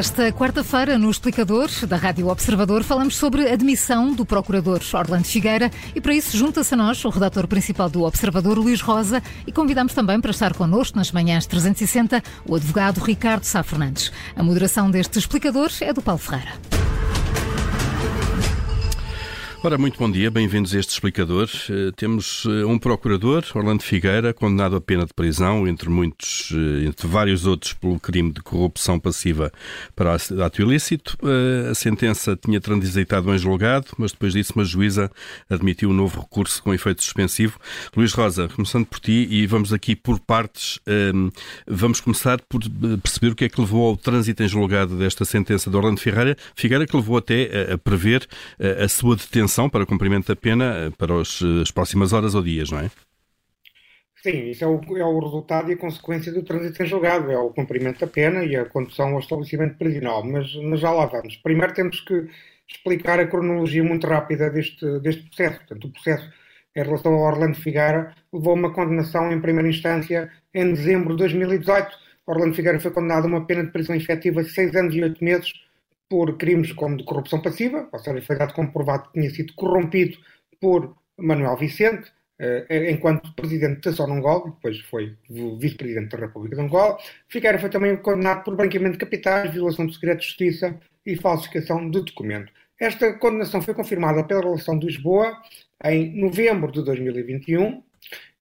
Esta quarta-feira, no Explicador da Rádio Observador, falamos sobre a demissão do Procurador Orlando Figueira e, para isso, junta-se a nós o redator principal do Observador, Luís Rosa, e convidamos também para estar connosco nas manhãs 360 o advogado Ricardo Sá Fernandes. A moderação deste Explicador é do Paulo Ferreira. Ora, muito bom dia, bem-vindos a este explicador. Uh, temos uh, um procurador, Orlando Figueira, condenado a pena de prisão, entre muitos, uh, entre vários outros, pelo crime de corrupção passiva para ato ilícito. a sentença tinha transitado em julgado, mas depois disso uma juíza admitiu um novo recurso com efeito suspensivo. Luís Rosa, começando por ti, e vamos aqui por partes, vamos começar por perceber o que é que levou ao trânsito em julgado desta sentença de Orlando Figueira, Figueira que levou até a prever a sua detenção detenção para cumprimento da pena eh, para os, eh, as próximas horas ou dias, não é? Sim, isso é o, é o resultado e a consequência do trânsito em julgado, é o cumprimento da pena e a condução ao estabelecimento prisional. Mas, mas já lá vamos. Primeiro temos que explicar a cronologia muito rápida deste, deste processo. Portanto, o processo em relação ao Orlando Figueira levou uma condenação em primeira instância em dezembro de 2018. Orlando Figueira foi condenado a uma pena de prisão efetiva de seis anos e oito meses por crimes como de corrupção passiva, ou seja, foi dado comprovado que tinha sido corrompido por Manuel Vicente, eh, enquanto presidente da zona Angola, depois foi vice-presidente da República de Angola. Figueira foi também condenado por branqueamento de capitais, violação do segredo de justiça e falsificação de documento. Esta condenação foi confirmada pela relação de Lisboa em novembro de 2021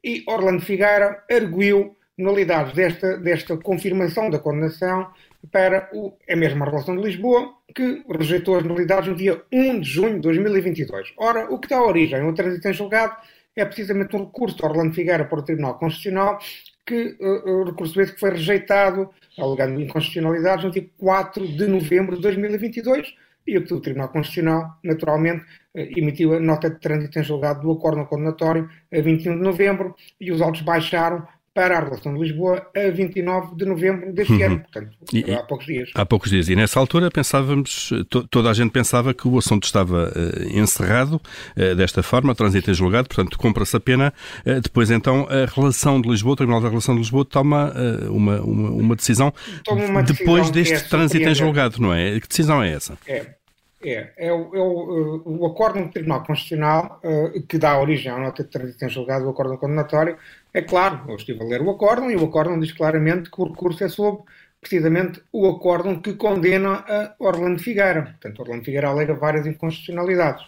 e Orlando Figueira arguiu nulidades desta, desta confirmação da condenação para o, a mesma relação de Lisboa, que rejeitou as nulidades no dia 1 de junho de 2022. Ora, o que dá origem ao trânsito em julgado é precisamente um recurso de Orlando Figueira para o Tribunal Constitucional, que uh, o recurso esse que foi rejeitado, alegando inconstitucionalidades, no dia 4 de novembro de 2022, e o Tribunal Constitucional, naturalmente, uh, emitiu a nota de trânsito em julgado do acordo condenatório a 21 de novembro, e os autos baixaram para a relação de Lisboa a 29 de novembro deste uhum. ano, portanto, e, há poucos dias. Há poucos dias. E nessa altura pensávamos, to, toda a gente pensava que o assunto estava uh, encerrado uh, desta forma, trânsito em julgado, portanto, compra-se a pena. Uh, depois, então, a relação de Lisboa, o Tribunal da Relação de Lisboa toma uma, uma, uma, decisão uma depois deste é trânsito em julgado, não é? Que decisão é essa? É. É, é, o, é o, o acordo do Tribunal Constitucional uh, que dá origem à nota de trânsito em julgado, o acordo condenatório, é claro, eu estive a ler o acórdão e o acórdão diz claramente que o recurso é sobre precisamente o acórdão que condena a Orlando Figueira. Portanto, Orlando Figueira alega várias inconstitucionalidades.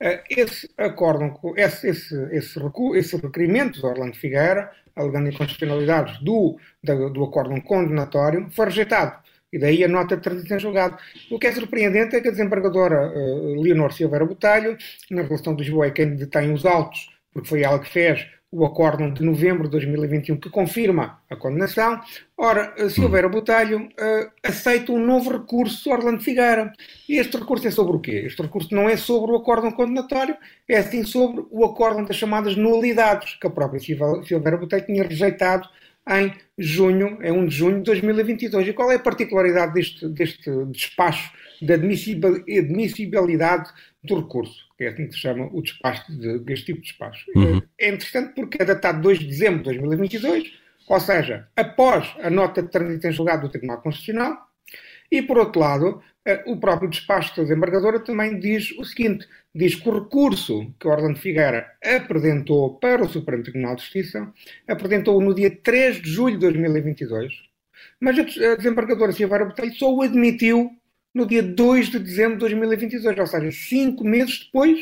Eh, esse acórdão, esse, esse, esse, esse requerimento de Orlando Figueira, alegando inconstitucionalidades do, do acórdão condenatório, foi rejeitado. E daí a nota de transição julgado. O que é surpreendente é que a desembargadora uh, Leonor Silveira Botelho, na relação de Lisboa, é quem detém os autos, porque foi ela que fez o acórdão de novembro de 2021 que confirma a condenação. Ora, Silveira Botelho uh, aceita um novo recurso Orlando Figueira. E este recurso é sobre o quê? Este recurso não é sobre o acórdão condenatório, é sim sobre o acórdão das chamadas nulidades, que a própria Silveira Botelho tinha rejeitado em junho, em 1 de junho de 2022. E qual é a particularidade deste, deste despacho de admissibilidade do recurso? que é assim que se chama o despacho de, deste tipo de despacho. Uhum. É interessante porque é datado 2 de dezembro de 2022, ou seja, após a nota de trânsito em julgado do Tribunal Constitucional, e por outro lado, eh, o próprio despacho da desembargadora também diz o seguinte: diz que o recurso que Orlando Figueira apresentou para o Supremo Tribunal de Justiça apresentou no dia 3 de julho de 2022, mas a desembargadora Silveira Botelho só o admitiu no dia 2 de dezembro de 2022, ou seja, cinco meses depois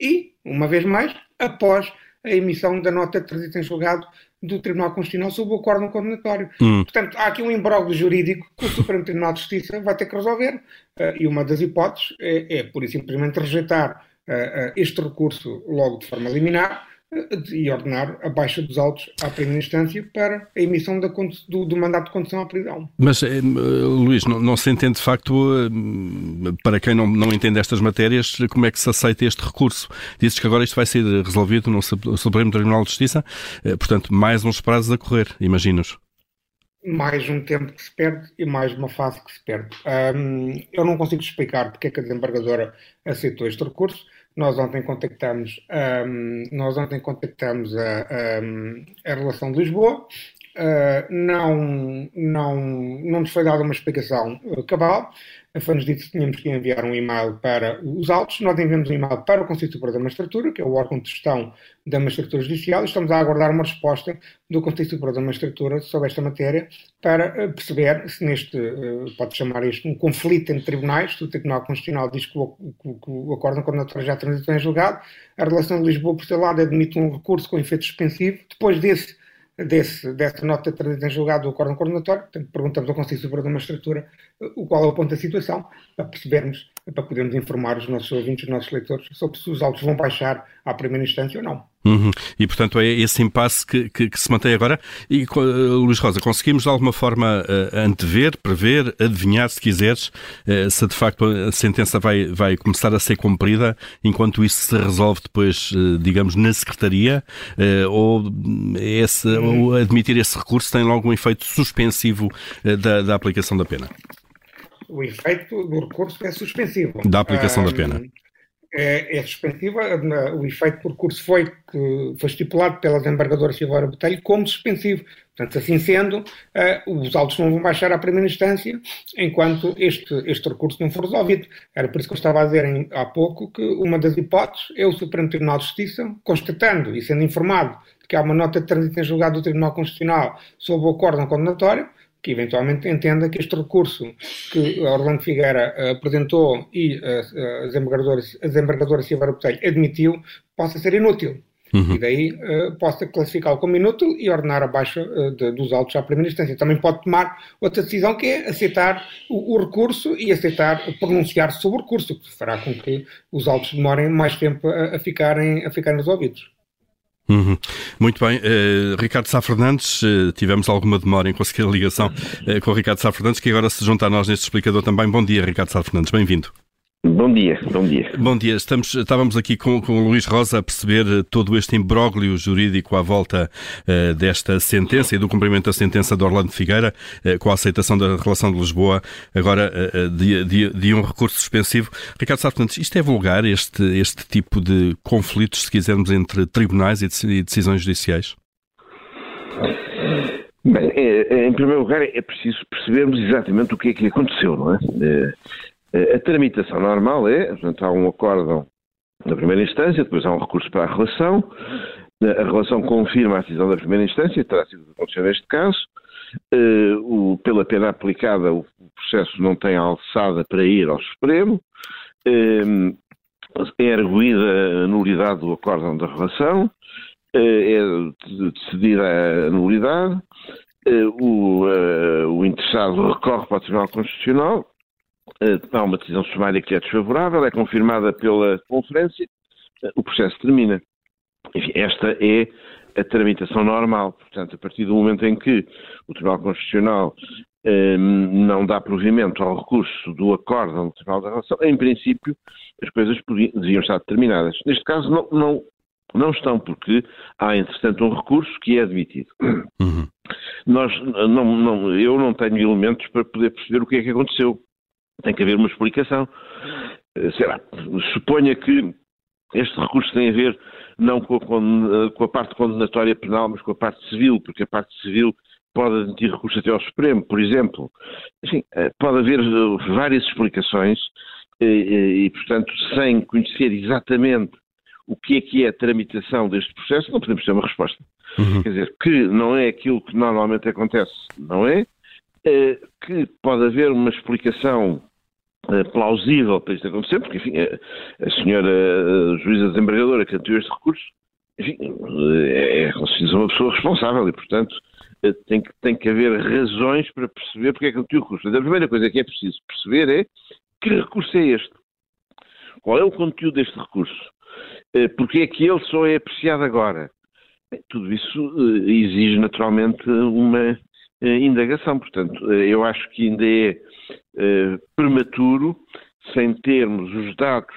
e, uma vez mais, após a emissão da nota de trânsito em julgado do Tribunal Constitucional sobre o acordo condenatório. Hum. Portanto, há aqui um imbróglio jurídico que o Supremo Tribunal de Justiça vai ter que resolver uh, e uma das hipóteses é, é por simplesmente rejeitar uh, uh, este recurso logo de forma liminar e ordenar a baixa dos autos à primeira instância para a emissão da, do, do, mandato de condução à prisão. Mas, eh, Luís, não, não, se entende de facto, eh, para quem não, não entende estas matérias, como é que se aceita este recurso? Dizes que agora isto vai ser resolvido no Supremo Tribunal de Justiça, eh, portanto, mais uns prazos a correr, imaginos mais um tempo que se perde e mais uma fase que se perde. Um, eu não consigo explicar porque é que a desembargadora aceitou este recurso. Nós ontem contactamos, um, nós ontem contactamos a, a, a relação de Lisboa não, não, não nos foi dada uma explicação cabal foi-nos dito que tínhamos que enviar um e-mail para os autos. Nós enviamos um e-mail para o Conselho Superior da Magistratura, que é o órgão de gestão da Magistratura Judicial, estamos a aguardar uma resposta do Conselho Superior da Magistratura sobre esta matéria para eh, perceber se neste, eh, pode chamar isto, um conflito entre tribunais, o Tribunal Constitucional diz que o, que, que o acordo condenatório já transitou em julgado, a relação de Lisboa, por seu lado, admite um recurso com efeito suspensivo. Depois desse desse, dessa nota trazida em julgado do acordo coordenatório, portanto, perguntamos ao Conselho Superior da Magistratura o qual é o ponto da situação, para percebermos, para podermos informar os nossos ouvintes, os nossos leitores, sobre se os autos vão baixar à primeira instância ou não. Uhum. E, portanto, é esse impasse que, que, que, se mantém agora. E, uh, Luís Rosa, conseguimos de alguma forma uh, antever, prever, adivinhar, se quiseres, uh, se de facto a sentença vai, vai começar a ser cumprida, enquanto isso se resolve depois, digamos, na Secretaria, ou, esse, uhum. ou admitir esse recurso tem logo um efeito suspensivo da, da aplicação da pena? O efeito do recurso é suspensivo. Da aplicação da pena é, é. O efeito do recurso foi, que foi estipulado pela desembargadora Silveira Botelho como suspensivo. Portanto, assim sendo, uh, os autos não vão baixar à primeira instância enquanto este, este recurso não for resolvido. Era por isso que eu estava a dizer em, há pouco que uma das hipóteses é o Supremo Tribunal de Justiça, constatando e sendo informado de que há uma nota de trânsito em julgado do Tribunal Constitucional sobre o acordo condenatório, que eventualmente entenda que este recurso que Orlando Figueira uh, apresentou e uh, a desembargadora, a desembargadora Silveira Botelho admitiu, possa ser inútil. Uhum. E daí uh, possa classificá-lo como inútil e ordenar a baixa de, dos autos à primeira instância. Também pode tomar outra decisão que é aceitar o, o recurso e aceitar pronunciar-se sobre o recurso, que fará com que os autos demorem mais tempo a, a, ficarem, a ficarem resolvidos. Uhum. Muito bem. Uh, Ricardo Sá Fernandes, uh, tivemos alguma demora em conseguir a ligação uh, com o Ricardo Sá Fernandes, que agora se junta a nós neste explicador também. Bom dia, Ricardo Sá Fernandes, bem-vindo. Bom dia, bom dia. Bom dia. Estamos, estávamos aqui com, com o Luís Rosa a perceber eh, todo este imbróglio jurídico à volta uh, desta sentença e do cumprimento da sentença de Orlando Figueira, uh, com a aceitação da relação de Lisboa, agora uh, de, de, de, um recurso suspensivo. Ricardo Sarfentes, isto é vulgar, este, este tipo de conflitos, se quisermos, entre tribunais e decisões judiciais? Bem, em primeiro lugar, é preciso percebermos exatamente o que é que aconteceu, não é? A tramitação normal é, portanto, há um acórdão na primeira instância, depois há um recurso para a relação, a relação confirma a decisão da primeira instância, terá sido o que aconteceu neste caso. Uh, o, pela pena aplicada, o processo não tem alçada para ir ao Supremo. Uh, é arguída a nulidade do acórdão da relação, uh, é decidida a nulidade. O, o interessado recorre para o Tribunal Constitucional, eh, há uma decisão sumária que é desfavorável, é confirmada pela conferência, eh, o processo termina. Enfim, esta é a tramitação normal. Portanto, a partir do momento em que o Tribunal Constitucional eh, não dá provimento ao recurso do acordo do Tribunal da Relação, em princípio, as coisas podiam, deviam estar determinadas. Neste caso, não, não, não estão, porque há, entretanto, um recurso que é admitido. Uhum. Nós, não, não, eu não tenho elementos para poder perceber o que é que aconteceu. Tem que haver uma explicação. Eh, Será? Suponha que este recurso tem a ver não com a, com a, parte condenatória penal, mas com a parte civil, porque a parte civil pode admitir recurso até ao Supremo, por exemplo. Enfim, eh, pode haver eh, várias explicações e, e, portanto, sem conhecer exatamente o que é que é a tramitação deste processo, não podemos ter uma resposta. Uhum. Quer dizer, que não é aquilo que normalmente acontece, não é? Que pode haver uma explicação eh, plausível para isto acontecer, porque, enfim, a, senhora a juíza desembargadora que atuou este recurso, enfim, é, é uma pessoa responsável e, portanto, eh, tem que, tem que haver razões para perceber porque é que atuou o recurso. A primeira coisa que é preciso perceber é que recurso é este? Qual é o conteúdo deste recurso? Eh, porque é que ele só é apreciado agora? Bem, tudo isso exige naturalmente uma indagação. Portanto, eu acho que ainda é eh, prematuro, sem termos os dados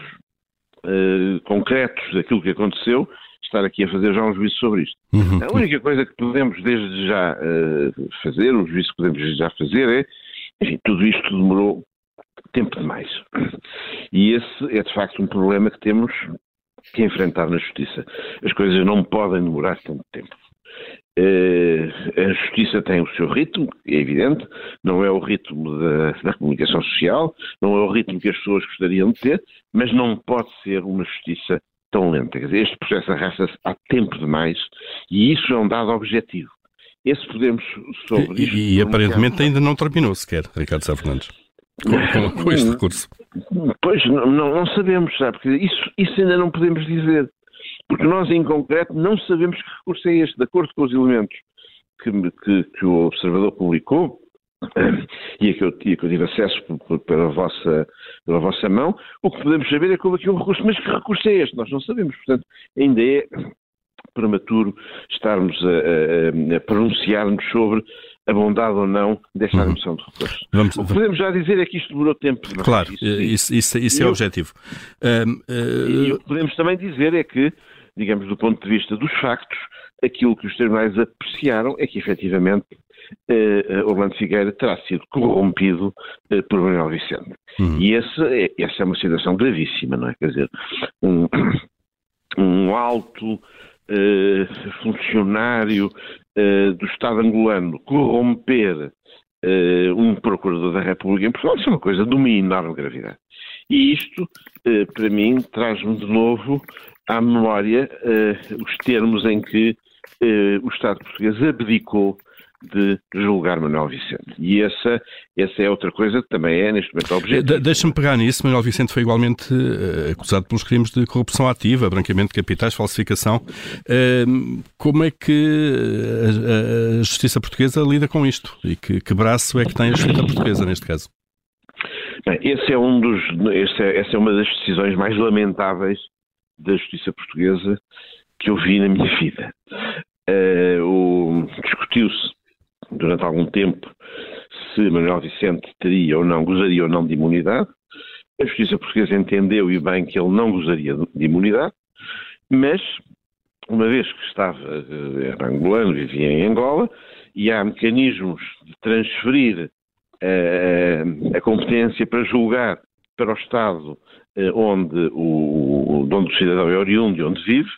eh, concretos daquilo que aconteceu, estar aqui a fazer já um juízo sobre isto. Uhum. A única coisa que podemos desde já fazer, o juízo que podemos desde já fazer é, enfim, tudo isto demorou tempo demais. E esse é de facto um problema que temos que enfrentar na justiça. As coisas não podem demorar tanto tempo. Uh, a justiça tem o seu ritmo, é evidente, não é o ritmo da, da, comunicação social, não é o ritmo que as pessoas gostariam de ter, mas não pode ser uma justiça tão lenta. Dizer, este processo arrasta-se há tempo demais e isso é um dado objetivo. Esse podemos sobre isto. E, e aparentemente ainda não terminou sequer, Ricardo Sá Fernandes, com, com, com este recurso. Pois, não, não, sabemos, sabe? Porque isso, isso ainda não podemos dizer. Porque nós, em concreto, não sabemos que recurso é este. De acordo com os elementos que, que, que o Observador publicou, e a que eu, a que eu tive acesso pela vossa, pela vossa mão, o que podemos saber é que houve aqui um recurso. Mas que recurso é este? Nós não sabemos. Portanto, ainda é prematuro estarmos a, a, a sobre a bondade ou não desta uhum. admissão de recurso. Vamos, o que podemos já dizer é que isto demorou tempo. Claro, isso, isso, isso, isso é o objetivo. Um, uh... E o que podemos também dizer é que, digamos, do ponto de vista dos factos, aquilo que os tribunais apreciaram é que, efetivamente, uh, Orlando Figueira terá sido corrompido uh, por Manuel Vicente. Uhum. E esse, é, essa é uma situação gravíssima, não é? Quer dizer, um, um alto funcionário uh, do Estado angolano corromper uh, um procurador da República em Portugal, isso é uma coisa de uma enorme gravidade. E isto, para mim, traz-me de novo à memória os termos em que o Estado português abdicou de julgar Manuel Vicente. E essa, essa é outra coisa que também é, neste momento, objetivo. De Deixa-me pegar nisso. Manuel Vicente foi igualmente uh, acusado pelos crimes de corrupção ativa, branqueamento de capitais, falsificação. Uh, como é que a, a, Justiça Portuguesa lida com isto? E que, que braço é que tem a Justiça Portuguesa neste caso? Bem, esse é um dos, esse é, essa é uma das decisões mais lamentáveis da Justiça Portuguesa que eu vi na minha vida. Uh, Discutiu-se durante algum tempo se Manuel Vicente teria ou não, gozaria ou não de imunidade. A justiça portuguesa entendeu e bem que ele não gozaria de imunidade, mas, uma vez que estava, eh, era angolano, vivia em Angola, e há mecanismos de transferir uh, a competência para julgar para o Estado uh, onde, o, onde o cidadão é oriundo e onde vive,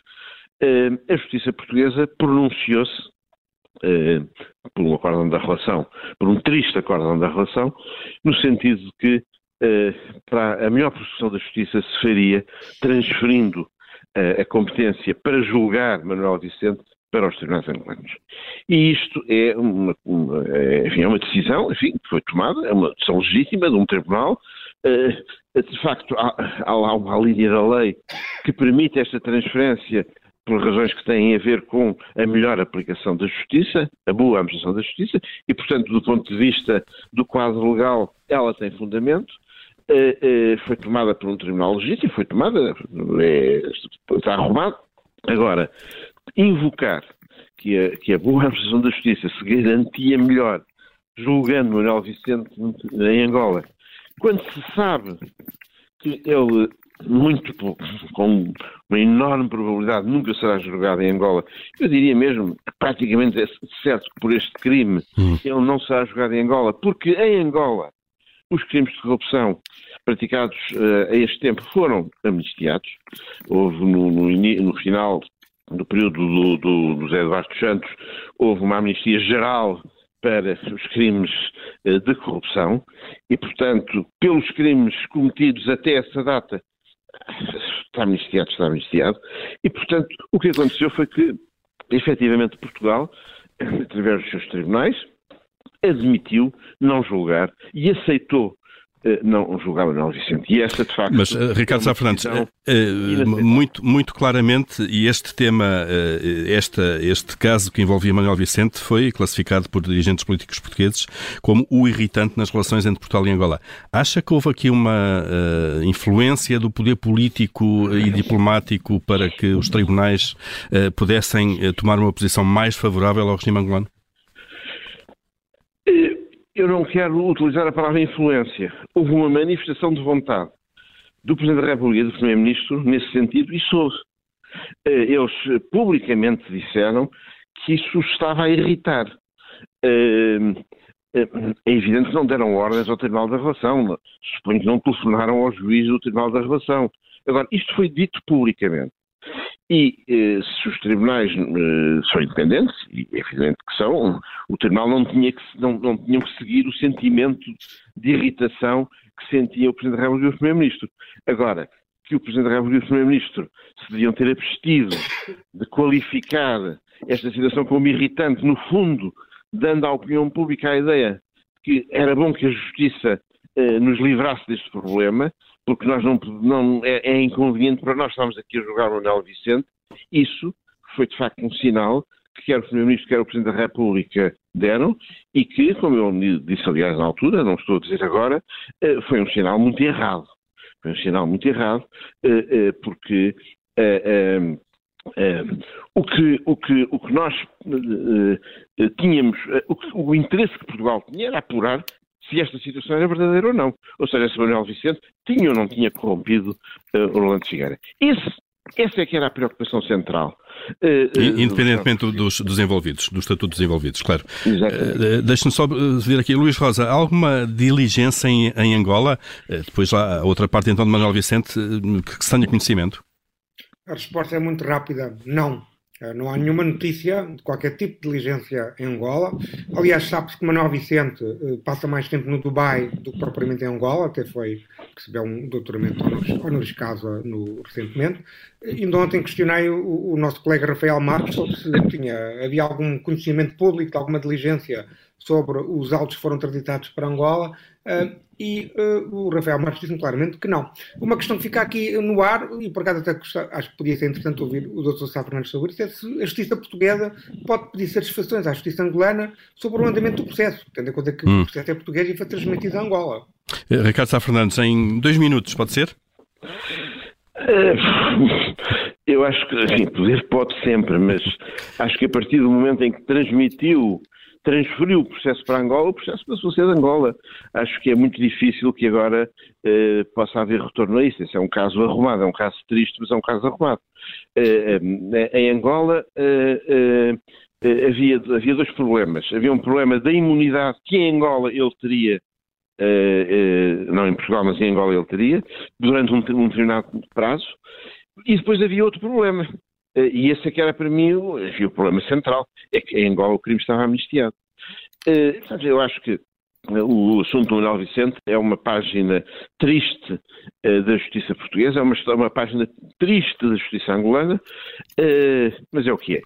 a justiça portuguesa pronunciou-se eh, por um acórdão da relação, por um triste acórdão da relação, no sentido de que eh, para a melhor produção da justiça se faria transferindo eh, a competência para julgar Manuel Vicente para os tribunais angolanos. E isto é uma, uma, enfim, é uma decisão enfim, que foi tomada, é uma decisão legítima de um tribunal. De facto, há, há lá uma linha da lei que permite esta transferência por razões que têm a ver com a melhor aplicação da justiça, a boa administração da justiça, e, portanto, do ponto de vista do quadro legal, ela tem fundamento. Eh, eh, foi tomada por um tribunal legítimo, foi tomada, é, está arrumado. Agora, invocar que a, que a boa administração da justiça se garantia melhor julgando Manuel Vicente em Angola, quando se sabe que ele muito pouco, com uma enorme probabilidade, nunca será julgado em Angola. Eu diria mesmo, praticamente é certo que por este crime hum. ele não será julgado em Angola, porque em Angola os crimes de corrupção praticados uh, a este tempo foram amnistiados. Houve no, no, no final do período do, do, do Zé Eduardo Santos, houve uma amnistia geral para os crimes uh, de corrupção e, portanto, pelos crimes cometidos até essa data, está amnistiado, está amnistiado. E, portanto, o que aconteceu foi que, efetivamente, Portugal, através dos seus tribunais, admitiu não julgar e aceitou não julgava Manuel Vicente. E essa, de facto. Mas, uh, Ricardo Sá Fernandes, uh, muito, muito claramente, e este tema, uh, esta, este caso que envolvia Manuel Vicente foi classificado por dirigentes políticos portugueses como o irritante nas relações entre Portugal e Angola. Acha que houve aqui uma influência do poder político e diplomático para que os tribunais pudessem tomar uma posição mais favorável ao regime angolano? Eu não quero utilizar a palavra influência. Houve uma manifestação de vontade do Presidente da República e do Primeiro-Ministro nesse sentido e soube. Eh, eles publicamente disseram que isso estava a irritar. Eh, eh, é evidente que não deram ordens ao Tribunal da Relação. Suponho que não telefonaram ao juiz do Tribunal da Relação. Agora, isto foi dito publicamente. E eh, se os tribunais eh, são independentes, e é evidente que são, o tribunal não tinha que, não, não tinham que seguir o sentimento de irritação que sentia o Presidente da República e o Primeiro-Ministro. Agora, que o Presidente da República e o Primeiro-Ministro se deviam ter abstido de qualificar esta situação como irritante, no fundo, dando à opinião pública a ideia que era bom que a Justiça nos livrasse deste problema, porque nós não, não é, é, inconveniente para nós estarmos aqui a jogar o Manuel Vicente, isso foi de facto um sinal que quer o Primeiro-Ministro, quer o Presidente da República deram e que, como eu disse aliás na altura, não estou a dizer agora, eh, foi um sinal muito errado. Foi um sinal muito errado, eh, eh, porque o, que, o, que, o que nós tínhamos, o, que, o interesse que Portugal tinha era apurar se esta situação era verdadeira ou não. Ou seja, se Manuel Vicente tinha ou não tinha corrompido uh, Orlando Figueira. Esse, essa é que era a preocupação central. Uh, Independentemente uh, dos, dos, envolvidos, do estatuto dos envolvidos, claro. Uh, Deixe-me só ver aqui, Luís Rosa, há alguma diligência em, em Angola? depois lá a outra parte então de Manuel Vicente, que se tenha conhecimento? A resposta é muito rápida, não. Eh, não há nenhuma notícia de qualquer tipo de diligência em Angola. Aliás, sabe-se que Manuel Vicente eh, passa mais tempo no Dubai do que propriamente em Angola, até foi recebeu um doutoramento honoris, honoris causa no, recentemente. Ainda ontem questionei o, o, nosso colega Rafael Marques sobre se tinha, havia algum conhecimento público, alguma diligência sobre os autos que foram transitados para Angola. Uh, e uh, o Rafael Marques disse-me claramente que não. Uma questão que fica aqui no ar, e por acaso até acho que podia ser interessante ouvir o Dr. Sá Fernandes sobre isso, é se a justiça portuguesa pode pedir satisfações à justiça angolana sobre o andamento do processo, tendo em conta que hum. o processo é português e foi transmitido a Angola. Eh, Ricardo Sá Fernandes, em dois minutos, pode ser? Eu acho que, enfim, poder pode sempre, mas acho que a partir do momento em que transmitiu transferiu o processo para Angola, o processo passou a ser de Angola. Acho que é muito difícil que agora eh, possa haver retorno a isso. Esse é um caso arrumado, é um caso triste, mas é um caso arrumado. Eh, eh, em Angola eh, eh, havia, havia dois problemas. Havia um problema da imunidade que em Angola ele teria Uh, uh, não em Portugal, mas em Angola ele teria, durante um, um determinado prazo. E depois havia outro problema, e esse é que era para mim enfim, o problema central, é que em Angola o crime estava amnistiado. Eh, eu acho que o assunto do Manuel Vicente é uma página triste da justiça portuguesa, é uma, uma, página triste da justiça angolana, mas é o que é.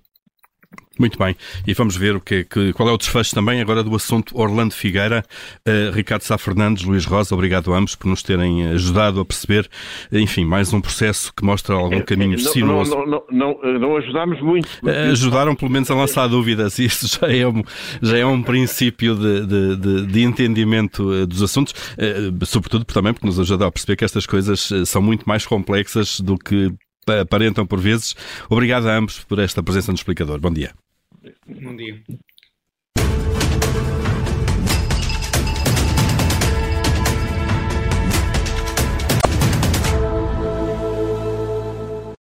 Muito bem, e vamos ver o que, que, qual é o desfecho também agora do assunto Orlando Figueira. Uh, Ricardo Sá Fernandes, Luís Rosa, obrigado a ambos por nos terem ajudado a perceber, enfim, mais um processo que mostra algum é, caminho sinuoso. Não, não, não, não, ajudámos muito. Uh, ajudaram pelo menos a lançar dúvidas e isso já é um, já é um princípio de, de, de, de entendimento eh, dos assuntos, uh, sobretudo também porque nos ajuda a perceber que estas coisas são muito mais complexas do que aparentam por vezes. Obrigado a ambos por esta presença no explicador. Bom dia. Bom dia.